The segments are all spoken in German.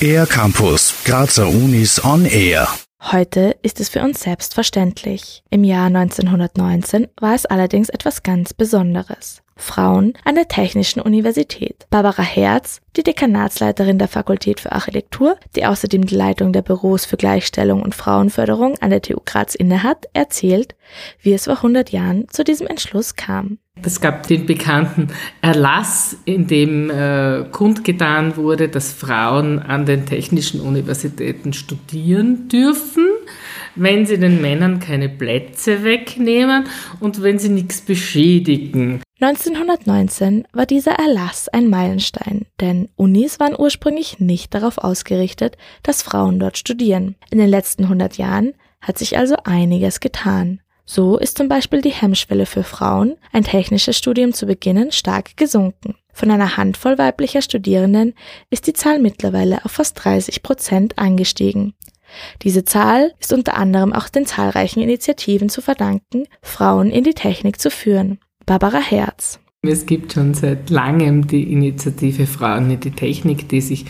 Air Campus, Grazer Unis on Air. Heute ist es für uns selbstverständlich. Im Jahr 1919 war es allerdings etwas ganz Besonderes. Frauen an der Technischen Universität. Barbara Herz, die Dekanatsleiterin der Fakultät für Architektur, die außerdem die Leitung der Büros für Gleichstellung und Frauenförderung an der TU Graz innehat, erzählt, wie es vor 100 Jahren zu diesem Entschluss kam. Es gab den bekannten Erlass, in dem äh, kundgetan wurde, dass Frauen an den technischen Universitäten studieren dürfen, wenn sie den Männern keine Plätze wegnehmen und wenn sie nichts beschädigen. 1919 war dieser Erlass ein Meilenstein, denn Unis waren ursprünglich nicht darauf ausgerichtet, dass Frauen dort studieren. In den letzten 100 Jahren hat sich also einiges getan. So ist zum Beispiel die Hemmschwelle für Frauen, ein technisches Studium zu beginnen, stark gesunken. Von einer Handvoll weiblicher Studierenden ist die Zahl mittlerweile auf fast 30 Prozent angestiegen. Diese Zahl ist unter anderem auch den zahlreichen Initiativen zu verdanken, Frauen in die Technik zu führen. Barbara Herz. Es gibt schon seit langem die Initiative Frauen in die Technik, die sich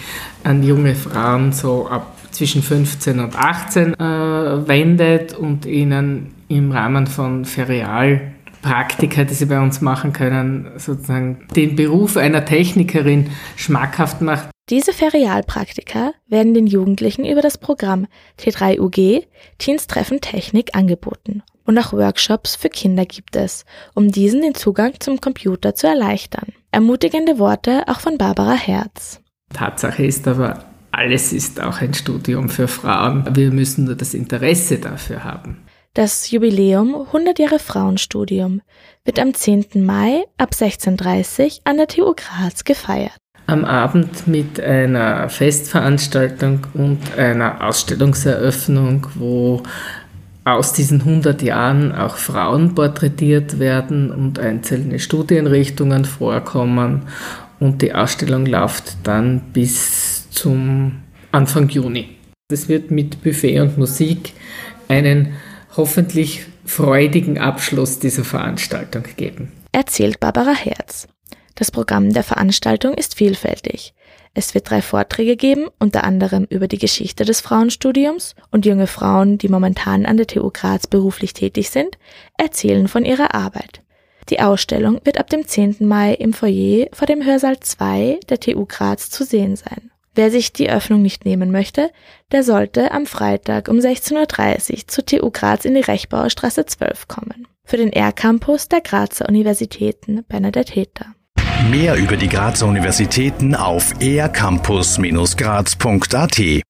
an junge Frauen so ab zwischen 15 und 18 äh, wendet und ihnen im Rahmen von Ferialpraktika, die sie bei uns machen können, sozusagen den Beruf einer Technikerin schmackhaft macht. Diese Ferialpraktika werden den Jugendlichen über das Programm T3UG Teens Treffen Technik angeboten. Und auch Workshops für Kinder gibt es, um diesen den Zugang zum Computer zu erleichtern. Ermutigende Worte auch von Barbara Herz. Tatsache ist aber, alles ist auch ein Studium für Frauen. Wir müssen nur das Interesse dafür haben. Das Jubiläum 100 Jahre Frauenstudium wird am 10. Mai ab 16.30 Uhr an der TU Graz gefeiert. Am Abend mit einer Festveranstaltung und einer Ausstellungseröffnung, wo aus diesen 100 Jahren auch Frauen porträtiert werden und einzelne Studienrichtungen vorkommen. Und die Ausstellung läuft dann bis zum Anfang Juni. Es wird mit Buffet und Musik einen hoffentlich freudigen Abschluss dieser Veranstaltung geben. Erzählt Barbara Herz. Das Programm der Veranstaltung ist vielfältig. Es wird drei Vorträge geben, unter anderem über die Geschichte des Frauenstudiums und junge Frauen, die momentan an der TU Graz beruflich tätig sind, erzählen von ihrer Arbeit. Die Ausstellung wird ab dem 10. Mai im Foyer vor dem Hörsaal 2 der TU Graz zu sehen sein. Wer sich die Öffnung nicht nehmen möchte, der sollte am Freitag um 16.30 Uhr zur TU Graz in die Rechbauer Straße 12 kommen. Für den R-Campus der Grazer Universitäten Bernadette Heter. Mehr über die Grazer Universitäten auf ercampus-graz.at